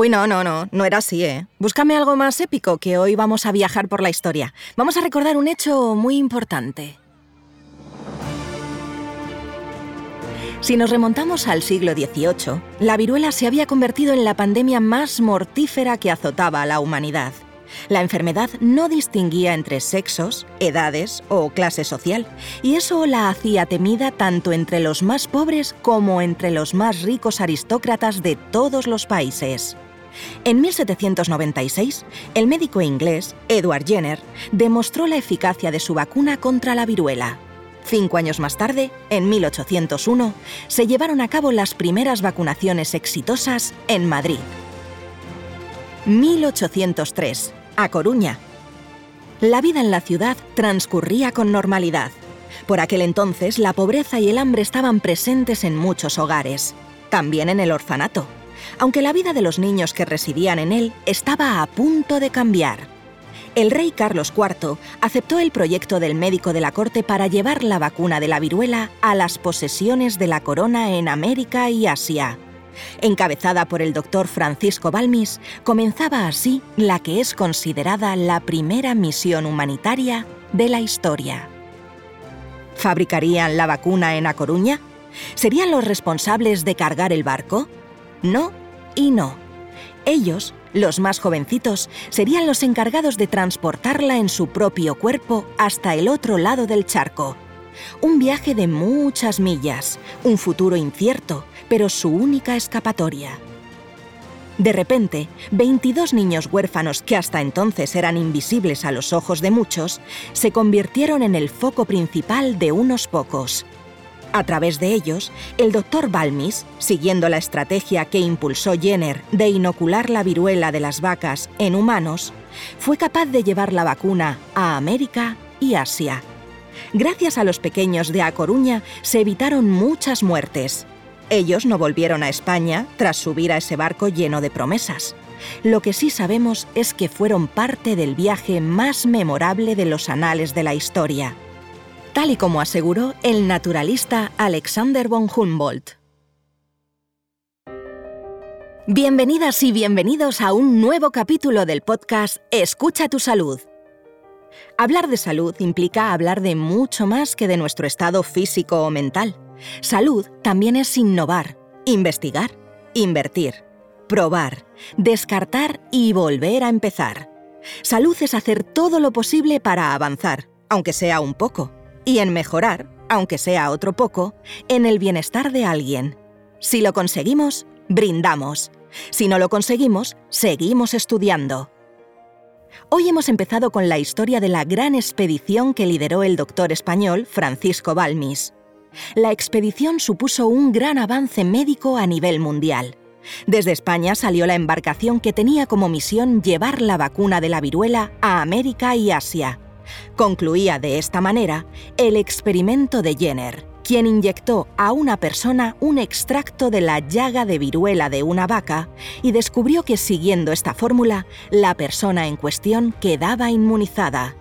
Uy, no, no, no, no era así, ¿eh? Búscame algo más épico, que hoy vamos a viajar por la historia. Vamos a recordar un hecho muy importante. Si nos remontamos al siglo XVIII, la viruela se había convertido en la pandemia más mortífera que azotaba a la humanidad. La enfermedad no distinguía entre sexos, edades o clase social, y eso la hacía temida tanto entre los más pobres como entre los más ricos aristócratas de todos los países. En 1796, el médico inglés Edward Jenner demostró la eficacia de su vacuna contra la viruela. Cinco años más tarde, en 1801, se llevaron a cabo las primeras vacunaciones exitosas en Madrid. 1803 a Coruña. La vida en la ciudad transcurría con normalidad. Por aquel entonces la pobreza y el hambre estaban presentes en muchos hogares, también en el orfanato, aunque la vida de los niños que residían en él estaba a punto de cambiar. El rey Carlos IV aceptó el proyecto del médico de la corte para llevar la vacuna de la viruela a las posesiones de la corona en América y Asia. Encabezada por el doctor Francisco Balmis, comenzaba así la que es considerada la primera misión humanitaria de la historia. ¿Fabricarían la vacuna en A Coruña? ¿Serían los responsables de cargar el barco? No y no. Ellos, los más jovencitos, serían los encargados de transportarla en su propio cuerpo hasta el otro lado del charco. Un viaje de muchas millas, un futuro incierto, pero su única escapatoria. De repente, 22 niños huérfanos que hasta entonces eran invisibles a los ojos de muchos, se convirtieron en el foco principal de unos pocos. A través de ellos, el doctor Balmis, siguiendo la estrategia que impulsó Jenner de inocular la viruela de las vacas en humanos, fue capaz de llevar la vacuna a América y Asia. Gracias a los pequeños de A Coruña se evitaron muchas muertes, ellos no volvieron a España tras subir a ese barco lleno de promesas. Lo que sí sabemos es que fueron parte del viaje más memorable de los anales de la historia, tal y como aseguró el naturalista Alexander von Humboldt. Bienvenidas y bienvenidos a un nuevo capítulo del podcast Escucha tu salud. Hablar de salud implica hablar de mucho más que de nuestro estado físico o mental. Salud también es innovar, investigar, invertir, probar, descartar y volver a empezar. Salud es hacer todo lo posible para avanzar, aunque sea un poco, y en mejorar, aunque sea otro poco, en el bienestar de alguien. Si lo conseguimos, brindamos. Si no lo conseguimos, seguimos estudiando. Hoy hemos empezado con la historia de la gran expedición que lideró el doctor español Francisco Balmis. La expedición supuso un gran avance médico a nivel mundial. Desde España salió la embarcación que tenía como misión llevar la vacuna de la viruela a América y Asia. Concluía de esta manera el experimento de Jenner, quien inyectó a una persona un extracto de la llaga de viruela de una vaca y descubrió que siguiendo esta fórmula, la persona en cuestión quedaba inmunizada.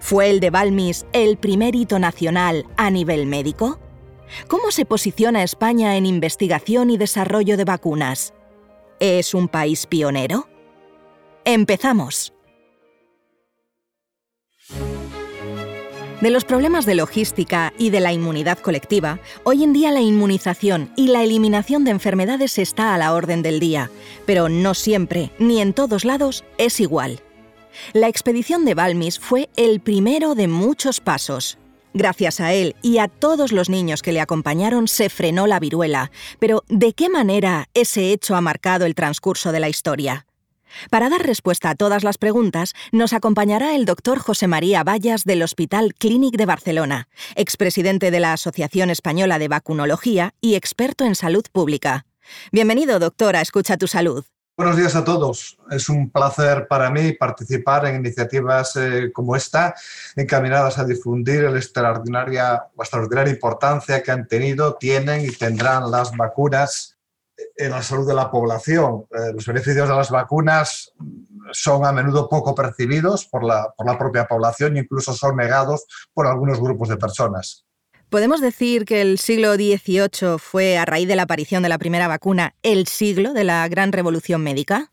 ¿Fue el de Balmis el primer hito nacional a nivel médico? ¿Cómo se posiciona España en investigación y desarrollo de vacunas? ¿Es un país pionero? Empezamos. De los problemas de logística y de la inmunidad colectiva, hoy en día la inmunización y la eliminación de enfermedades está a la orden del día, pero no siempre, ni en todos lados, es igual. La expedición de Balmis fue el primero de muchos pasos. Gracias a él y a todos los niños que le acompañaron se frenó la viruela, pero ¿de qué manera ese hecho ha marcado el transcurso de la historia? Para dar respuesta a todas las preguntas, nos acompañará el doctor José María Vallas del Hospital Clínic de Barcelona, expresidente de la Asociación Española de Vacunología y experto en salud pública. Bienvenido, doctora, Escucha tu Salud. Buenos días a todos. Es un placer para mí participar en iniciativas eh, como esta, encaminadas a difundir la extraordinaria, extraordinaria importancia que han tenido, tienen y tendrán las vacunas en la salud de la población. Eh, los beneficios de las vacunas son a menudo poco percibidos por la, por la propia población e incluso son negados por algunos grupos de personas. ¿Podemos decir que el siglo XVIII fue, a raíz de la aparición de la primera vacuna, el siglo de la gran revolución médica?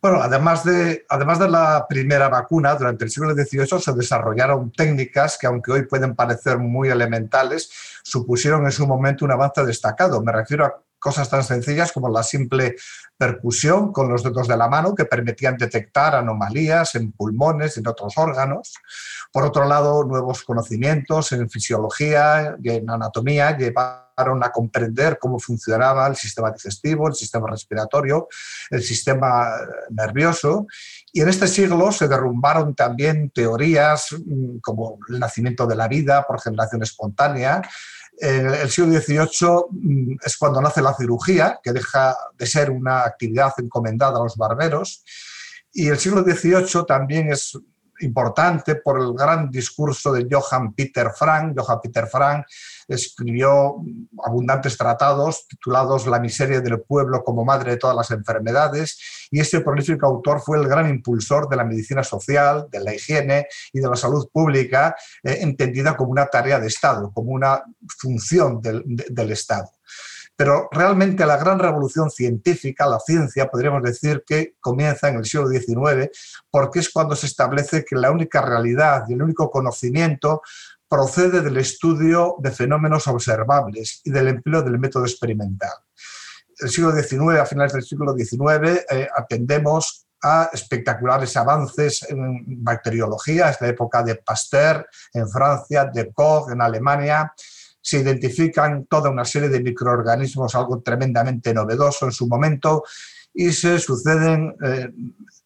Bueno, además de, además de la primera vacuna, durante el siglo XVIII se desarrollaron técnicas que, aunque hoy pueden parecer muy elementales, supusieron en su momento un avance destacado. Me refiero a cosas tan sencillas como la simple percusión con los dedos de la mano que permitían detectar anomalías en pulmones en otros órganos. Por otro lado, nuevos conocimientos en fisiología y en anatomía a comprender cómo funcionaba el sistema digestivo, el sistema respiratorio, el sistema nervioso. Y en este siglo se derrumbaron también teorías mm, como el nacimiento de la vida por generación espontánea, el siglo XVIII mm, es cuando nace la cirugía, que deja de ser una actividad encomendada a los barberos, y el siglo XVIII también es importante por el gran discurso de Johann Peter Frank. Johann Peter Frank escribió abundantes tratados titulados La miseria del pueblo como madre de todas las enfermedades y este prolífico autor fue el gran impulsor de la medicina social, de la higiene y de la salud pública, eh, entendida como una tarea de Estado, como una función del, del Estado. Pero realmente la gran revolución científica, la ciencia, podríamos decir que comienza en el siglo XIX, porque es cuando se establece que la única realidad y el único conocimiento procede del estudio de fenómenos observables y del empleo del método experimental. El siglo XIX, a finales del siglo XIX, eh, atendemos a espectaculares avances en bacteriología, es la época de Pasteur en Francia, de Koch en Alemania, se identifican toda una serie de microorganismos, algo tremendamente novedoso en su momento, y se suceden eh,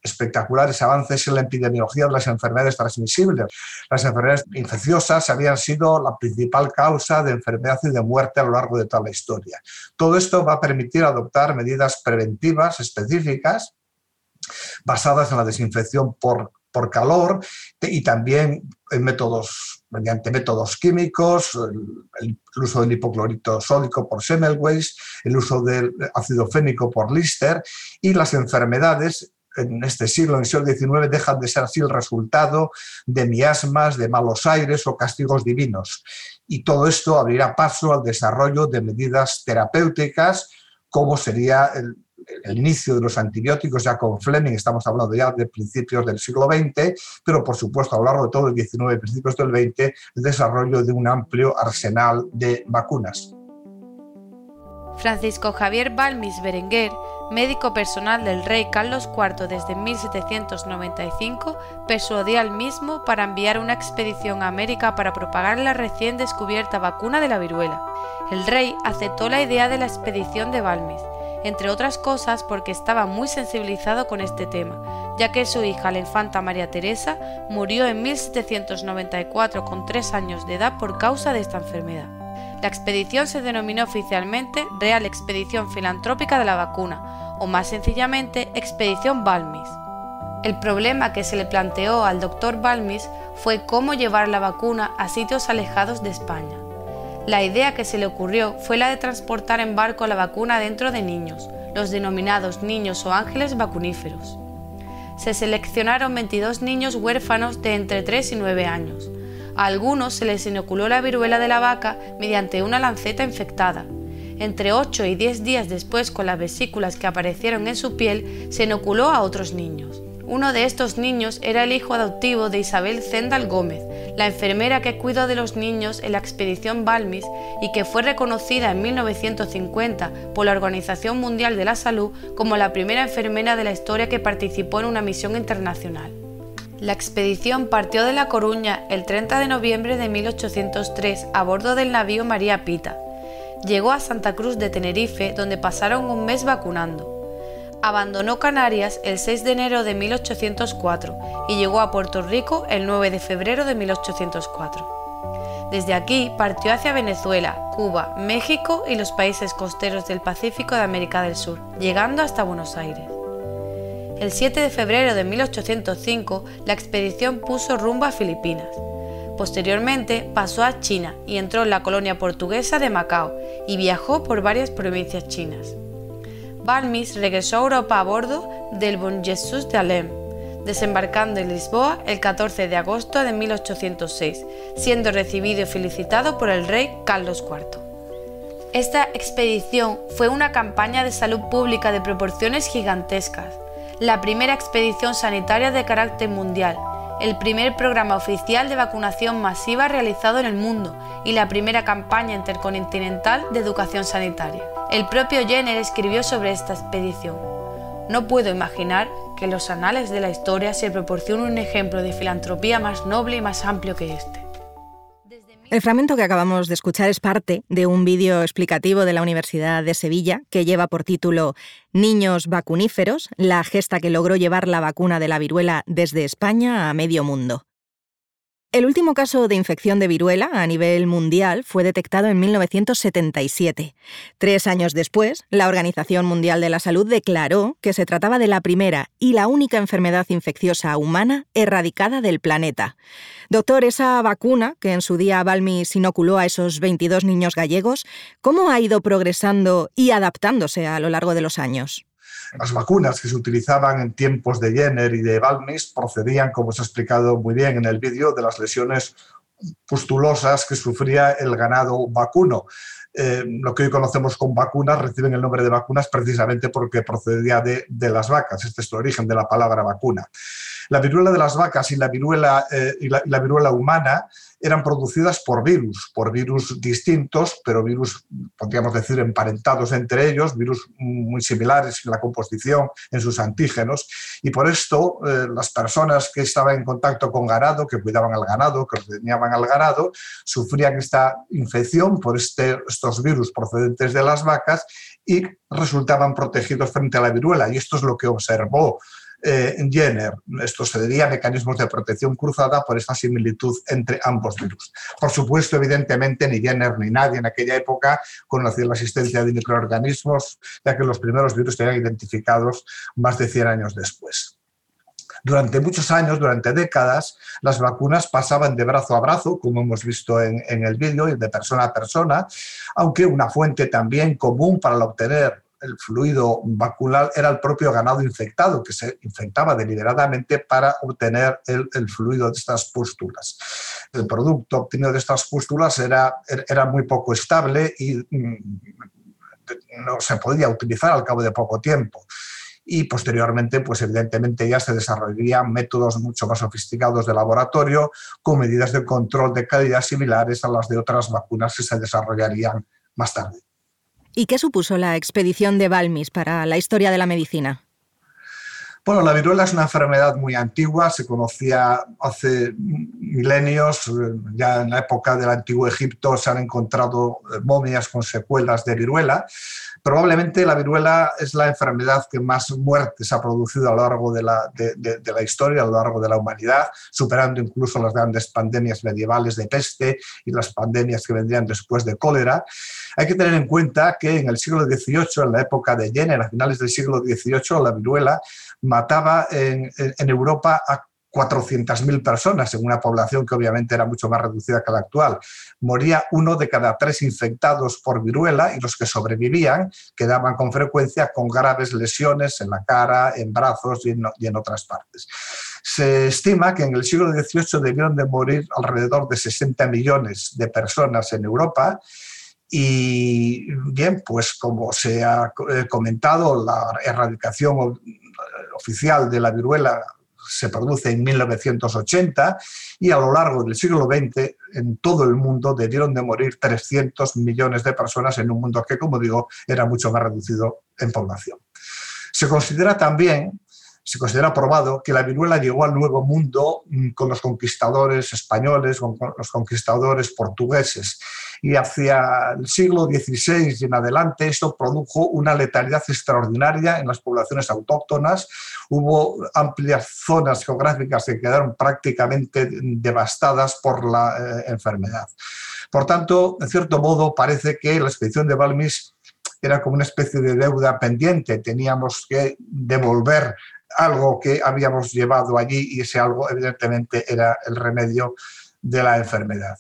espectaculares avances en la epidemiología de las enfermedades transmisibles. Las enfermedades infecciosas habían sido la principal causa de enfermedad y de muerte a lo largo de toda la historia. Todo esto va a permitir adoptar medidas preventivas específicas basadas en la desinfección por por calor y también en métodos, mediante métodos químicos, el, uso del hipoclorito sódico por Semmelweis, el uso del ácido fénico por Lister y las enfermedades en este siglo, en el siglo XIX, dejan de ser así el resultado de miasmas, de malos aires o castigos divinos. Y todo esto abrirá paso al desarrollo de medidas terapéuticas, como sería el, el inicio de los antibióticos ya con Fleming, estamos hablando ya de principios del siglo XX, pero por supuesto a lo largo de todo el XIX principios del XX, el desarrollo de un amplio arsenal de vacunas. Francisco Javier Balmis Berenguer, médico personal del rey Carlos IV desde 1795, persuadió al mismo para enviar una expedición a América para propagar la recién descubierta vacuna de la viruela. El rey aceptó la idea de la expedición de Balmis, entre otras cosas porque estaba muy sensibilizado con este tema, ya que su hija, la infanta María Teresa, murió en 1794 con tres años de edad por causa de esta enfermedad. La expedición se denominó oficialmente Real Expedición Filantrópica de la Vacuna, o más sencillamente Expedición Balmis. El problema que se le planteó al doctor Balmis fue cómo llevar la vacuna a sitios alejados de España. La idea que se le ocurrió fue la de transportar en barco la vacuna dentro de niños, los denominados niños o ángeles vacuníferos. Se seleccionaron 22 niños huérfanos de entre 3 y 9 años. A algunos se les inoculó la viruela de la vaca mediante una lanceta infectada. Entre 8 y 10 días después, con las vesículas que aparecieron en su piel, se inoculó a otros niños. Uno de estos niños era el hijo adoptivo de Isabel Zendal Gómez, la enfermera que cuidó de los niños en la expedición Balmis y que fue reconocida en 1950 por la Organización Mundial de la Salud como la primera enfermera de la historia que participó en una misión internacional. La expedición partió de La Coruña el 30 de noviembre de 1803 a bordo del navío María Pita. Llegó a Santa Cruz de Tenerife donde pasaron un mes vacunando abandonó Canarias el 6 de enero de 1804 y llegó a Puerto Rico el 9 de febrero de 1804. Desde aquí partió hacia Venezuela, Cuba, México y los países costeros del Pacífico de América del Sur, llegando hasta Buenos Aires. El 7 de febrero de 1805 la expedición puso rumbo a Filipinas. Posteriormente pasó a China y entró en la colonia portuguesa de Macao y viajó por varias provincias chinas. Balmis regresó a Europa a bordo del Bon Jesus de Alem, desembarcando en Lisboa el 14 de agosto de 1806, siendo recibido y felicitado por el rey Carlos IV. Esta expedición fue una campaña de salud pública de proporciones gigantescas, la primera expedición sanitaria de carácter mundial, el primer programa oficial de vacunación masiva realizado en el mundo y la primera campaña intercontinental de educación sanitaria. El propio Jenner escribió sobre esta expedición. No puedo imaginar que en los anales de la historia se proporcione un ejemplo de filantropía más noble y más amplio que este. El fragmento que acabamos de escuchar es parte de un vídeo explicativo de la Universidad de Sevilla que lleva por título Niños vacuníferos, la gesta que logró llevar la vacuna de la viruela desde España a medio mundo. El último caso de infección de viruela a nivel mundial fue detectado en 1977. Tres años después, la Organización Mundial de la Salud declaró que se trataba de la primera y la única enfermedad infecciosa humana erradicada del planeta. Doctor, esa vacuna que en su día Balmis inoculó a esos 22 niños gallegos, ¿cómo ha ido progresando y adaptándose a lo largo de los años? Las vacunas que se utilizaban en tiempos de Jenner y de Balmis procedían, como se ha explicado muy bien en el vídeo, de las lesiones pustulosas que sufría el ganado vacuno. Eh, lo que hoy conocemos como vacunas reciben el nombre de vacunas precisamente porque procedía de, de, las vacas. Este es el origen de la palabra vacuna. La viruela de las vacas y la viruela, eh, y la, viruela humana eran producidas por virus, por virus distintos, pero virus, podríamos decir, emparentados entre ellos, virus muy similares en la composición, en sus antígenos, y por esto eh, las personas que estaban en contacto con ganado, que cuidaban al ganado, que ordeñaban al ganado, sufrían esta infección por este, estos virus procedentes de las vacas y resultaban protegidos frente a la viruela. Y esto es lo que observó eh, Jenner. Esto se debía a mecanismos de protección cruzada por esta similitud entre ambos virus. Por supuesto, evidentemente, ni Jenner ni nadie en aquella época conocía la existencia de microorganismos, ya que los primeros virus serían identificados más de 100 años después. Durante muchos años, durante décadas, las vacunas pasaban de brazo a brazo, como hemos visto en, en el vídeo, y de persona a persona, aunque una fuente también común para obtener el fluido vacunal era el propio ganado infectado, que se infectaba deliberadamente para obtener el, fluido de estas pústulas. El producto obtenido de estas pústulas era, era muy poco estable y mm, no se podía utilizar al cabo de poco tiempo y posteriormente, pues evidentemente ya se desarrollarían métodos mucho más sofisticados de laboratorio con medidas de control de calidad similares a las de otras vacunas que se desarrollarían más tarde. ¿Y qué supuso la expedición de Balmis para la historia de la medicina? Bueno, la viruela es una enfermedad muy antigua, se conocía hace milenios, ya en la época del antiguo Egipto se han encontrado eh, momias con secuelas de viruela. Probablemente la viruela es la enfermedad que más muertes ha producido a lo largo de la, de, la historia, a lo largo de la humanidad, superando incluso las grandes pandemias medievales de peste y las pandemias que vendrían después de cólera. Hay que tener en cuenta que en el siglo XVIII, en la época de Jenner, a finales del siglo XVIII, la viruela mataba en, Europa a 400.000 personas en una población que obviamente era mucho más reducida que la actual. Moría uno de cada tres infectados por viruela y los que sobrevivían quedaban con frecuencia con graves lesiones en la cara, en brazos y en, y en otras partes. Se estima que en el siglo XVIII debieron de morir alrededor de 60 millones de personas en Europa y bien, pues como se ha eh, comentado, la erradicación oficial de la viruela se produce en 1980 y a lo largo del siglo XX en todo el mundo debieron de morir 300 millones de personas en un mundo que, como digo, era mucho más reducido en población. Se considera también se considera probado que la viruela llegó al Nuevo Mundo mm, con los conquistadores españoles, con los conquistadores portugueses. Y hacia el siglo XVI y en adelante esto produjo una letalidad extraordinaria en las poblaciones autóctonas. Hubo amplias zonas geográficas que quedaron prácticamente devastadas por la eh, enfermedad. Por tanto, en cierto modo, parece que la expedición de Balmis era como una especie de deuda pendiente. Teníamos que devolver algo que habíamos llevado allí y ese algo evidentemente era el remedio de la enfermedad.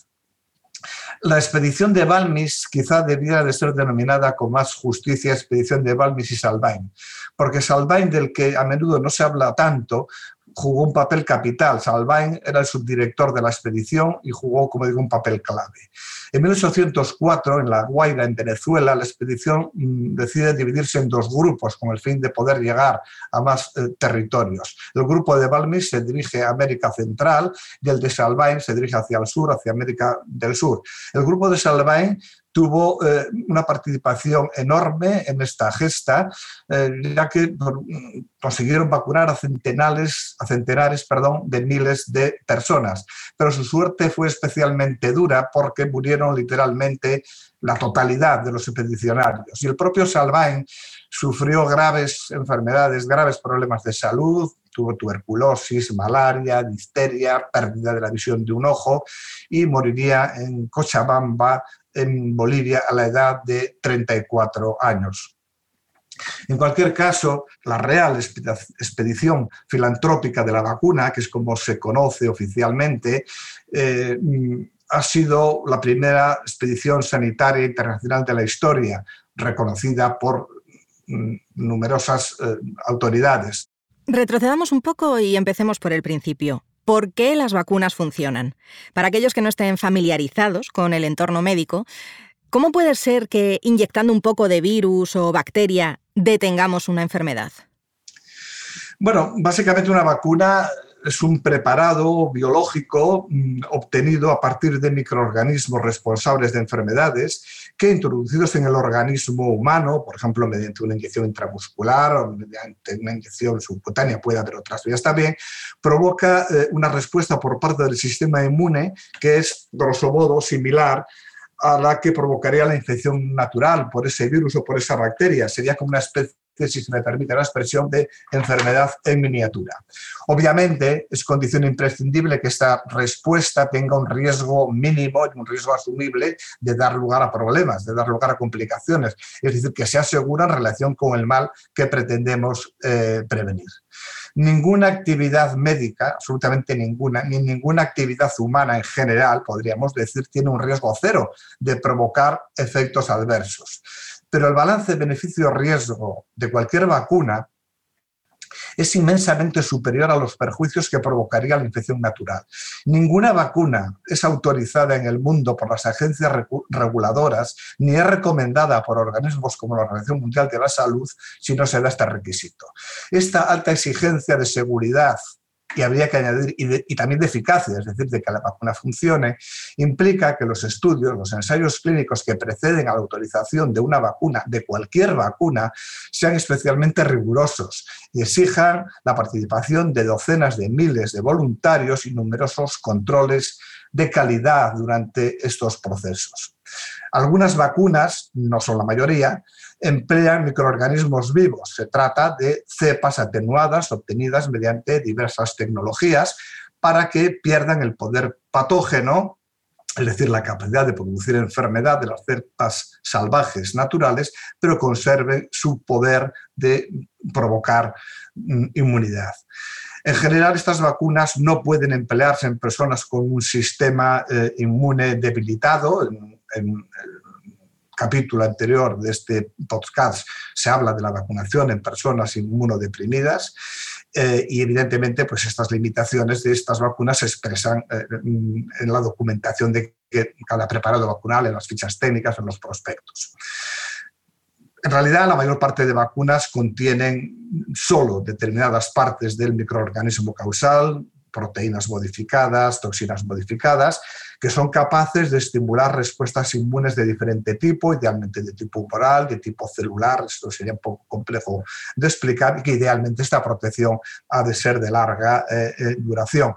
La expedición de Balmis quizá debiera de ser denominada con más justicia expedición de Balmis y Salvain, porque Salvain, del que a menudo no se habla tanto, jugó un papel capital. Salvain era el subdirector de la expedición y jugó, como digo, un papel clave. En 1804, en La Guaira, en Venezuela, la expedición mm, decide dividirse en dos grupos con el fin de poder llegar a más eh, territorios. El grupo de Balmy se dirige a América Central y el de Salvain se dirige hacia el sur, hacia América del Sur. El grupo de Salvain tuvo eh, una participación enorme en esta gesta, eh, ya que mm, consiguieron vacunar a centenares, a centenares perdón, de miles de personas. Pero su suerte fue especialmente dura porque murieron literalmente la totalidad de los expedicionarios. Y el propio Salvain sufrió graves enfermedades, graves problemas de salud, tuvo tuberculosis, malaria, disteria, pérdida de la visión de un ojo y moriría en Cochabamba en Bolivia a la edad de 34 años. En cualquier caso, la real expedición filantrópica de la vacuna, que es como se conoce oficialmente, eh, ha sido la primera expedición sanitaria internacional de la historia, reconocida por mm, numerosas eh, autoridades. Retrocedamos un poco y empecemos por el principio. ¿Por qué las vacunas funcionan? Para aquellos que no estén familiarizados con el entorno médico, ¿cómo puede ser que inyectando un poco de virus o bacteria detengamos una enfermedad? Bueno, básicamente una vacuna es un preparado biológico mm, obtenido a partir de microorganismos responsables de enfermedades que introducidos en el organismo humano, por ejemplo, mediante una inyección intramuscular o mediante una inyección subcutánea, puede haber otras vías también, provoca eh, una respuesta por parte del sistema inmune que es, grosso modo, similar a la que provocaría la infección natural por ese virus o por esa bacteria. Sería como una especie si se me permite la expresión, de enfermedad en miniatura. Obviamente, es condición imprescindible que esta respuesta tenga un riesgo mínimo un riesgo asumible de dar lugar a problemas, de dar lugar a complicaciones, es decir, que se asegura en relación con el mal que pretendemos eh, prevenir ninguna actividad médica, absolutamente ninguna, ni ninguna actividad humana en general, podríamos decir, tiene un riesgo cero de provocar efectos adversos pero el balance beneficio-riesgo de cualquier vacuna es inmensamente superior a los perjuicios que provocaría la infección natural. Ninguna vacuna es autorizada en el mundo por las agencias reguladoras ni es recomendada por organismos como la Organización Mundial de la Salud si no se da este requisito. Esta alta exigencia de seguridad y habría que añadir, y, también de eficacia, es decir, de que la vacuna funcione, implica que los estudios, los ensayos clínicos que preceden a la autorización de una vacuna, de cualquier vacuna, sean especialmente rigurosos y exijan la participación de docenas de miles de voluntarios y numerosos controles de calidad durante estos procesos. Algunas vacunas, no son la mayoría, emplean microorganismos vivos. Se trata de cepas atenuadas obtenidas mediante diversas tecnologías para que pierdan el poder patógeno, es decir, la capacidad de producir enfermedad de las cepas salvajes naturales, pero conserven su poder de provocar mm, inmunidad. En general, estas vacunas no pueden emplearse en personas con un sistema eh, inmune debilitado. Capítulo anterior de este podcast se habla de la vacunación en personas inmunodeprimidas eh, y evidentemente pues estas limitaciones de estas vacunas se expresan eh, en la documentación de cada preparado vacunal, en las fichas técnicas, en los prospectos. En realidad, la mayor parte de vacunas contienen solo determinadas partes del microorganismo causal, proteínas modificadas, toxinas modificadas, que son capaces de estimular respuestas inmunes de diferente tipo, idealmente de tipo humoral, de tipo celular, esto sería un poco complejo de explicar, y que idealmente esta protección ha de ser de larga eh, eh, duración.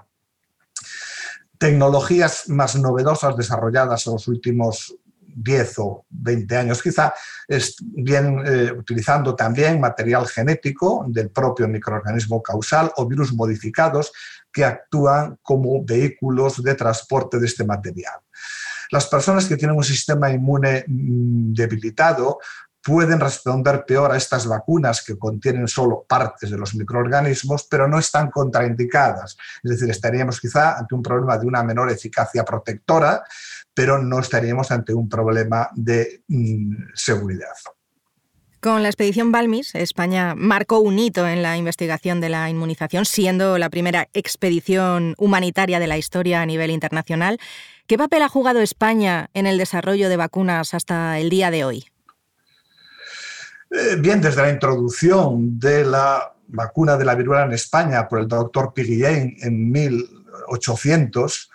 Tecnologías más novedosas desarrolladas en los últimos 10 o 20 años quizá, vienen eh, utilizando también material genético del propio microorganismo causal o virus modificados que actúan como vehículos de transporte de este material. Las personas que tienen un sistema inmune mm, debilitado pueden responder peor a estas vacunas que contienen solo partes de los microorganismos, pero no están contraindicadas. Es decir, estaríamos quizá ante un problema de una menor eficacia protectora, pero no estaríamos ante un problema de mm, seguridad. Con la expedición Balmis, España marcó un hito en la investigación de la inmunización, siendo la primera expedición humanitaria de la historia a nivel internacional. ¿Qué papel ha jugado España en el desarrollo de vacunas hasta el día de hoy? Eh, bien, desde la introducción de la vacuna de la viruela en España por el doctor Pirillén en 1800,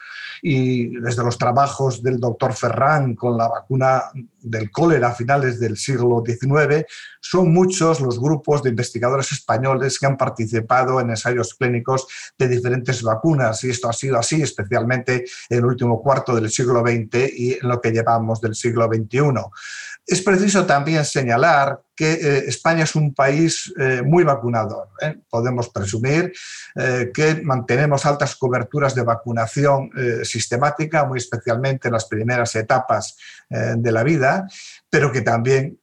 y desde los trabajos del doctor Ferran con la vacuna del cólera a finales del siglo XIX, son muchos los grupos de investigadores españoles que han participado en ensayos clínicos de diferentes vacunas y esto ha sido así especialmente en el último cuarto del siglo XX y en lo que llevamos del siglo XXI. Es preciso también señalar que eh, España es un país eh, muy vacunador. ¿eh? Podemos presumir que mantenemos altas coberturas de vacunación sistemática, muy especialmente en las primeras etapas de la vida, pero que también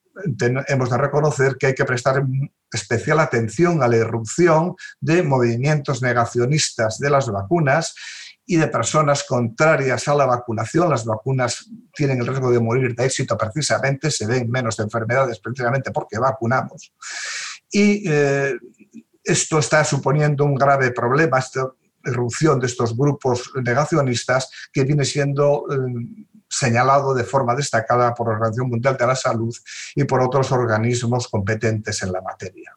hemos de reconocer que hay que prestar especial atención a la irrupción de movimientos negacionistas de las vacunas y de personas contrarias a la vacunación. Las vacunas tienen el riesgo de morir de éxito precisamente, se ven menos enfermedades precisamente porque vacunamos. Y eh, esto está suponiendo un grave problema, esta irrupción de estos grupos negacionistas que viene siendo eh, señalado de forma destacada por la Organización Mundial de la Salud y por otros organismos competentes en la materia.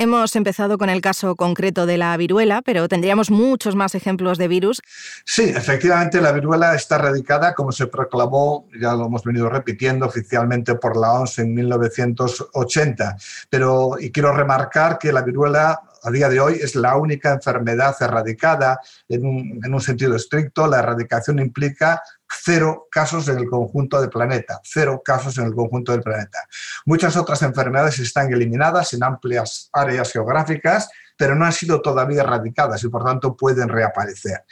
Hemos empezado con el caso concreto de la viruela, pero tendríamos muchos más ejemplos de virus. Sí, efectivamente la viruela está erradicada, como se proclamó, ya lo hemos venido repitiendo oficialmente por la OMS en 1980. Pero, y quiero remarcar que la viruela a día de hoy es la única enfermedad erradicada en un, sentido estricto. La erradicación implica cero casos en el conjunto del planeta, cero casos en el conjunto del planeta. Muchas otras enfermedades están eliminadas en amplias áreas geográficas, pero no han sido todavía erradicadas y por tanto pueden reaparecer.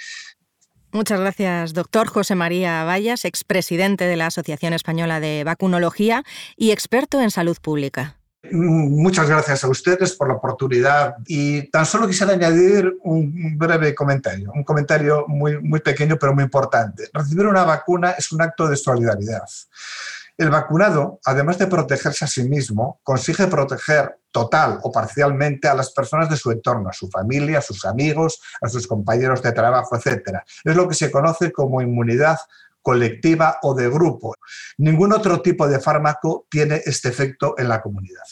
Muchas gracias, doctor José María Vallas, expresidente de la Asociación Española de Vacunología y experto en salud pública. Muchas gracias a ustedes por la oportunidad y tan solo quisiera añadir un breve comentario, un comentario muy, muy pequeño pero muy importante. Recibir una vacuna es un acto de solidaridad. El vacunado, además de protegerse a sí mismo, consigue proteger total o parcialmente a las personas de su entorno, a su familia, a sus amigos, a sus compañeros de trabajo, etc. Es lo que se conoce como inmunidad colectiva o de grupo. Ningún otro tipo de fármaco tiene este efecto en la comunidad.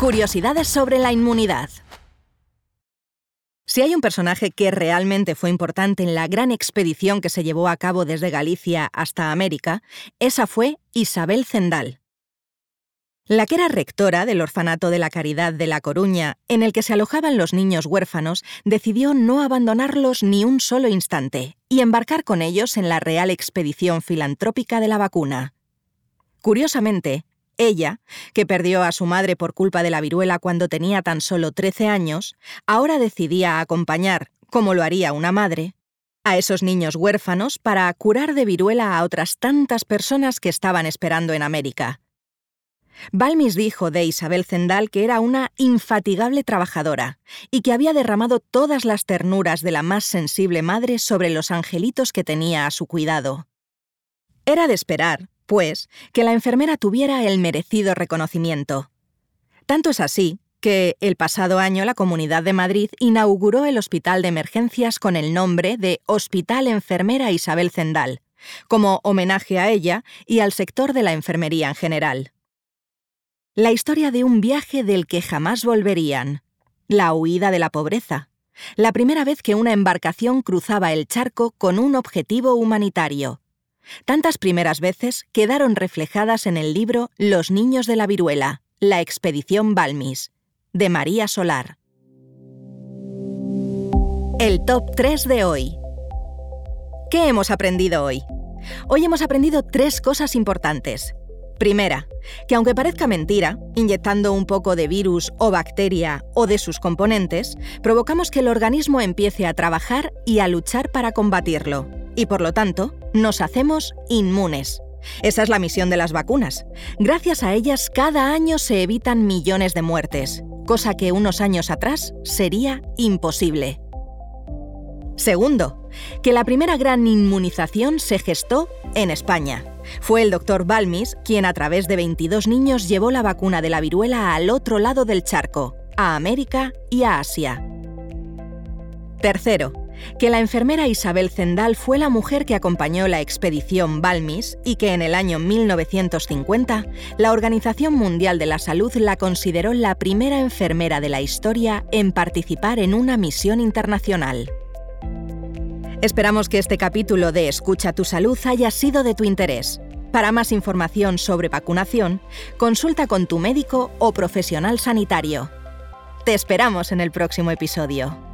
Curiosidades sobre la inmunidad. Si hay un personaje que realmente fue importante en la gran expedición que se llevó a cabo desde Galicia hasta América, esa fue Isabel Zendal. La que era rectora del Orfanato de la Caridad de La Coruña, en el que se alojaban los niños huérfanos, decidió no abandonarlos ni un solo instante y embarcar con ellos en la Real Expedición Filantrópica de la Vacuna. Curiosamente, ella, que perdió a su madre por culpa de la viruela cuando tenía tan solo 13 años, ahora decidía acompañar, como lo haría una madre, a esos niños huérfanos para curar de viruela a otras tantas personas que estaban esperando en América Balmis dijo de Isabel Zendal que era una infatigable trabajadora y que había derramado todas las ternuras de la más sensible madre sobre los angelitos que tenía a su cuidado. Era de esperar, pues, que la enfermera tuviera el merecido reconocimiento. Tanto es así que el pasado año la Comunidad de Madrid inauguró el Hospital de Emergencias con el nombre de Hospital Enfermera Isabel Zendal, como homenaje a ella y al sector de la enfermería en general la historia de un viaje del que jamás volverían, la huida de la pobreza, la primera vez que una embarcación cruzaba el charco con un objetivo humanitario. Tantas primeras veces quedaron reflejadas en el libro Los niños de la viruela, la expedición Balmis, de María Solar. El top 3 de hoy. ¿Qué hemos aprendido hoy? Hoy hemos aprendido tres cosas importantes. Primera, que aunque parezca mentira, inyectando un poco de virus o bacteria o de sus componentes, provocamos que el organismo empiece a trabajar y a luchar para combatirlo. Y por lo tanto, nos hacemos inmunes. Esa es la misión de las vacunas. Gracias a ellas, cada año se evitan millones de muertes, cosa que unos años atrás sería imposible. Segundo, que la primera gran inmunización se gestó en España. Fue el doctor Balmis quien a través de 22 niños llevó la vacuna de la viruela al otro lado del charco, a América y a Asia. Tercero, que la enfermera Isabel Zendal fue la mujer que acompañó la expedición Balmis y que en el año 1950 la Organización Mundial de la Salud la consideró la primera enfermera de la historia en participar en una misión internacional. Esperamos que este capítulo de Escucha tu salud haya sido de tu interés. Para más información sobre vacunación, consulta con tu médico o profesional sanitario. Te esperamos en el próximo episodio.